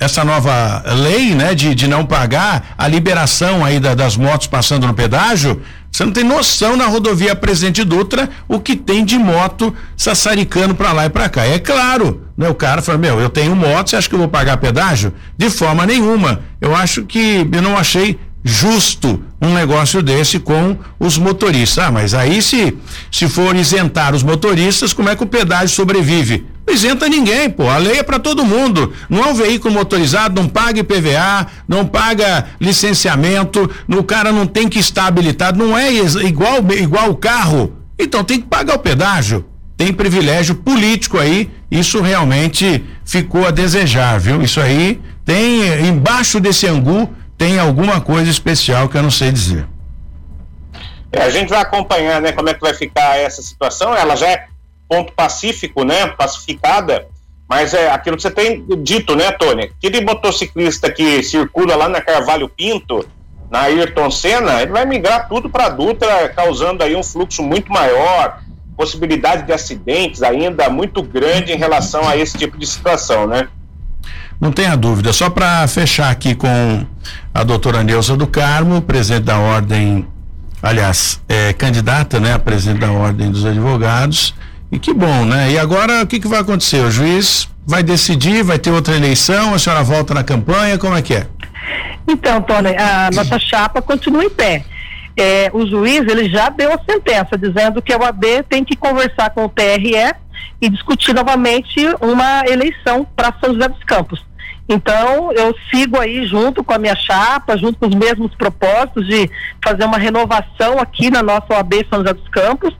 essa nova lei, né, de, de não pagar a liberação aí da, das motos passando no pedágio, você não tem noção na rodovia Presidente Dutra o que tem de moto sassaricando para lá e para cá. É claro, né? O cara fala, meu, eu tenho moto, você acha que eu vou pagar pedágio? De forma nenhuma. Eu acho que eu não achei justo um negócio desse com os motoristas. Ah, mas aí se se for isentar os motoristas, como é que o pedágio sobrevive? Não isenta ninguém, pô. A lei é para todo mundo. Não é um veículo motorizado, não paga IPVA, não paga licenciamento, o cara não tem que estar habilitado, não é igual igual o carro. Então tem que pagar o pedágio. Tem privilégio político aí, isso realmente ficou a desejar, viu? Isso aí tem embaixo desse angu tem alguma coisa especial que eu não sei dizer. É, a gente vai acompanhar, né, como é que vai ficar essa situação. Ela já é ponto pacífico, né, pacificada, mas é aquilo que você tem dito, né, Tony? Aquele motociclista que circula lá na Carvalho Pinto, na Ayrton Senna, ele vai migrar tudo para a Dutra, causando aí um fluxo muito maior, possibilidade de acidentes ainda muito grande em relação a esse tipo de situação, né? Não tenha dúvida. Só para fechar aqui com a doutora Neuza do Carmo, presidente da Ordem, aliás, é, candidata né, a presidente da Ordem dos Advogados. E que bom, né? E agora o que, que vai acontecer? O juiz vai decidir, vai ter outra eleição, a senhora volta na campanha, como é que é? Então, Tony, a nossa chapa continua em pé. É, o juiz ele já deu a sentença dizendo que a OAB tem que conversar com o TRE e discutir novamente uma eleição para São José dos Campos. Então, eu sigo aí junto com a minha chapa, junto com os mesmos propósitos de fazer uma renovação aqui na nossa OAB São José dos Campos,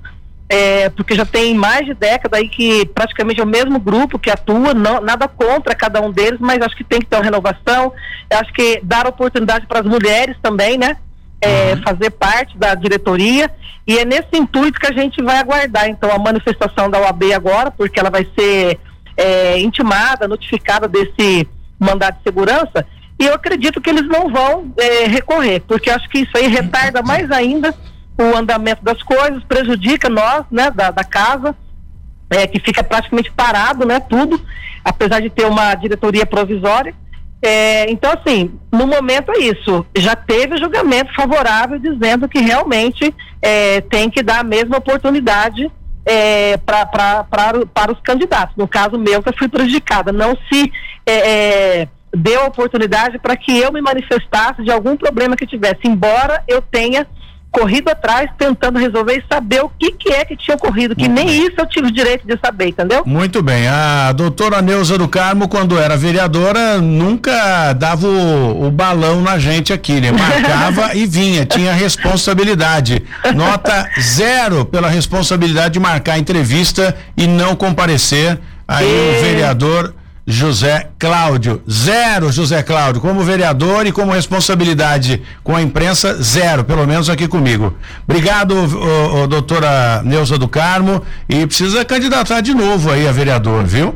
é, porque já tem mais de década aí que praticamente é o mesmo grupo que atua, não, nada contra cada um deles, mas acho que tem que ter uma renovação, acho que dar oportunidade para as mulheres também, né? É, uhum. fazer parte da diretoria e é nesse intuito que a gente vai aguardar então a manifestação da OAB agora, porque ela vai ser é, intimada, notificada desse mandado de segurança, e eu acredito que eles não vão é, recorrer, porque acho que isso aí retarda mais ainda o andamento das coisas, prejudica nós, né, da, da casa, é, que fica praticamente parado, né, tudo, apesar de ter uma diretoria provisória. É, então, assim, no momento é isso. Já teve julgamento favorável dizendo que realmente é, tem que dar a mesma oportunidade é, pra, pra, pra, para os candidatos. No caso meu, que eu fui prejudicada. Não se é, é, deu oportunidade para que eu me manifestasse de algum problema que tivesse, embora eu tenha corrido atrás tentando resolver e saber o que que é que tinha ocorrido, que nem isso eu tive o direito de saber, entendeu? Muito bem. A doutora Neuza do Carmo, quando era vereadora, nunca dava o, o balão na gente aqui, né? Marcava e vinha, tinha responsabilidade. Nota zero pela responsabilidade de marcar a entrevista e não comparecer. Aí e... o vereador José Cláudio. Zero, José Cláudio. Como vereador e como responsabilidade com a imprensa, zero, pelo menos aqui comigo. Obrigado, o, o, doutora Neuza do Carmo. E precisa candidatar de novo aí a vereador, viu?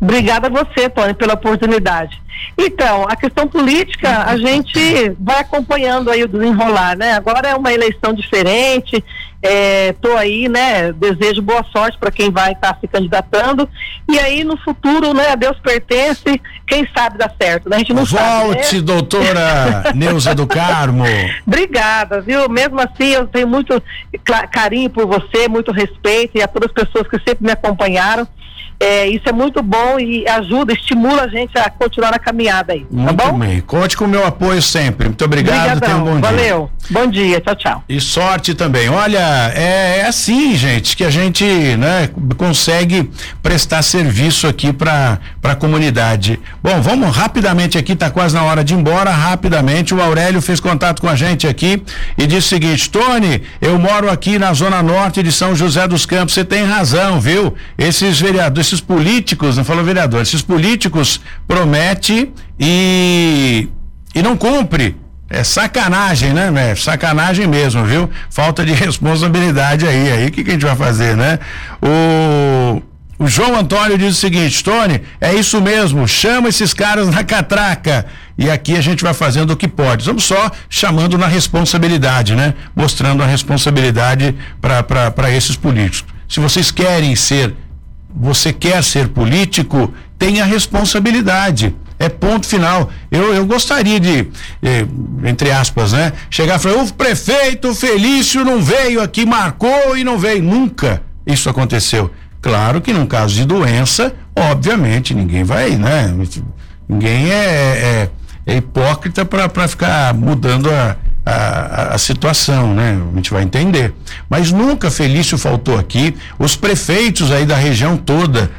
Obrigada a você, Tony, pela oportunidade. Então, a questão política, a gente vai acompanhando aí o desenrolar, né? Agora é uma eleição diferente, estou é, aí, né? Desejo boa sorte para quem vai estar tá se candidatando. E aí, no futuro, né? A Deus pertence, quem sabe dá certo, né? A gente não Volte, sabe. Né? doutora Neuza do Carmo. Obrigada, viu? Mesmo assim, eu tenho muito carinho por você, muito respeito e a todas as pessoas que sempre me acompanharam. É, isso é muito bom e ajuda, estimula a gente a continuar na caminhada aí. Tá muito bom? bem. Conte com o meu apoio sempre. Muito obrigado. Tenha um bom dia. Valeu. Bom dia. Tchau, tchau. E sorte também. Olha, é, é assim, gente, que a gente né, consegue prestar serviço aqui para a comunidade. Bom, vamos rapidamente aqui, está quase na hora de ir embora. Rapidamente, o Aurélio fez contato com a gente aqui e disse o seguinte: Tony, eu moro aqui na zona norte de São José dos Campos. Você tem razão, viu? Esses vereadores esses políticos, não falou vereador, esses políticos promete e e não cumpre. É sacanagem, né, né? Sacanagem mesmo, viu? Falta de responsabilidade aí. Aí o que, que a gente vai fazer, né? O O João Antônio diz o seguinte, Tony, é isso mesmo, chama esses caras na catraca. E aqui a gente vai fazendo o que pode. Vamos só chamando na responsabilidade, né? Mostrando a responsabilidade para esses políticos. Se vocês querem ser, você quer ser político, tenha responsabilidade. É ponto final. Eu, eu gostaria de, eh, entre aspas, né? Chegar e falar, o prefeito Felício não veio aqui, marcou e não veio. Nunca isso aconteceu. Claro que num caso de doença, obviamente, ninguém vai, né? Ninguém é, é, é hipócrita para ficar mudando a, a, a, situação, né? A gente vai entender. Mas nunca Felício faltou aqui. Os prefeitos aí da região toda,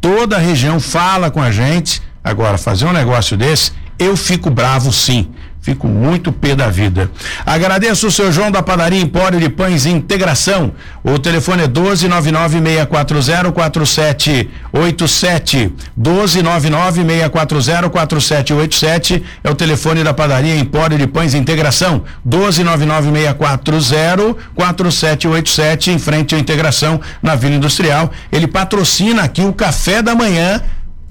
toda a região fala com a gente. Agora, fazer um negócio desse, eu fico bravo sim. Fico muito pé da vida. Agradeço o seu João da Padaria Empório de Pães Integração. O telefone é 12996404787. 12996404787 é o telefone da Padaria Empório de Pães Integração. 12996404787 em frente à integração na Vila Industrial. Ele patrocina aqui o café da manhã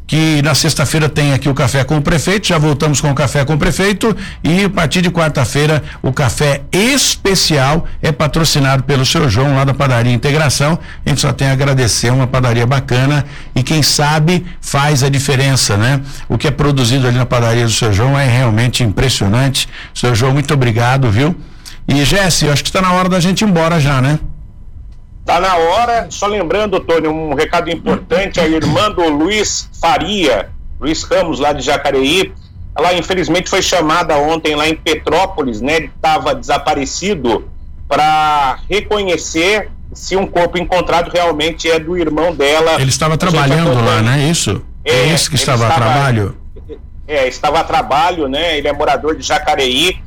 que na sexta-feira tem aqui o café com o prefeito, já voltamos com o café com o prefeito e a partir de quarta-feira o café especial é patrocinado pelo seu João lá da padaria Integração. A gente só tem a agradecer, uma padaria bacana e quem sabe faz a diferença, né? O que é produzido ali na padaria do seu João é realmente impressionante. Seu João, muito obrigado, viu? E Jesse, acho que está na hora da gente ir embora já, né? Tá na hora, só lembrando, Tony, um recado importante, a irmã do Luiz Faria, Luiz Ramos, lá de Jacareí, ela infelizmente foi chamada ontem lá em Petrópolis, né? Ele estava desaparecido para reconhecer se um corpo encontrado realmente é do irmão dela. Ele estava trabalhando lá, né? Isso? É, é isso que estava, estava a trabalho? É, estava a trabalho, né? Ele é morador de Jacareí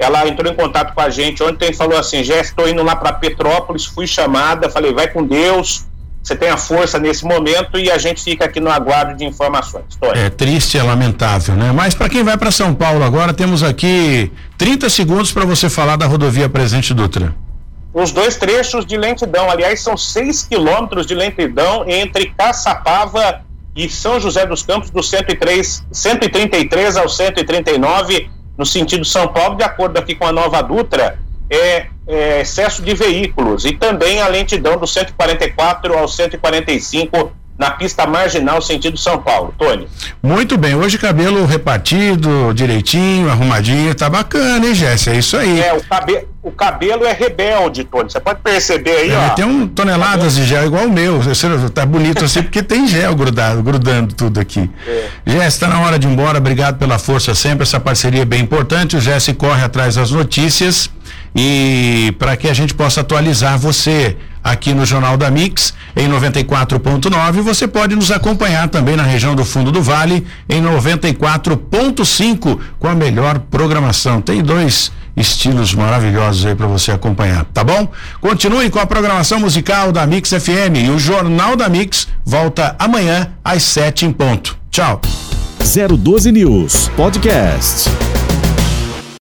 ela entrou em contato com a gente ontem e falou assim: já estou indo lá para Petrópolis, fui chamada, falei, vai com Deus, você tem a força nesse momento e a gente fica aqui no aguardo de informações. É triste, é lamentável, né? Mas para quem vai para São Paulo agora, temos aqui 30 segundos para você falar da rodovia Presidente Dutra. Os dois trechos de lentidão, aliás, são 6 quilômetros de lentidão entre Caçapava e São José dos Campos, do 103, 133 ao 139 no sentido São Paulo, de acordo aqui com a nova Dutra, é, é, excesso de veículos e também a lentidão do 144 ao 145 na pista marginal sentido São Paulo. Tony. Muito bem, hoje cabelo repartido, direitinho, arrumadinho, tá bacana, hein, Jéssica? É isso aí. É, o, cabe, o cabelo é rebelde, Tony. Você pode perceber aí, é, ó. Tem um toneladas de gel igual o meu. Você tá bonito assim porque tem gel grudado, grudando tudo aqui. É. Jéssica, tá na hora de ir embora. Obrigado pela força sempre. Essa parceria é bem importante. O Jéssica corre atrás das notícias e para que a gente possa atualizar você aqui no Jornal da Mix em 94.9. Você pode nos acompanhar também na região do Fundo do Vale em 94.5 com a melhor programação. Tem dois estilos maravilhosos aí para você acompanhar, tá bom? Continue com a programação musical da Mix FM e o Jornal da Mix volta amanhã às sete em ponto. Tchau. 012 News Podcast.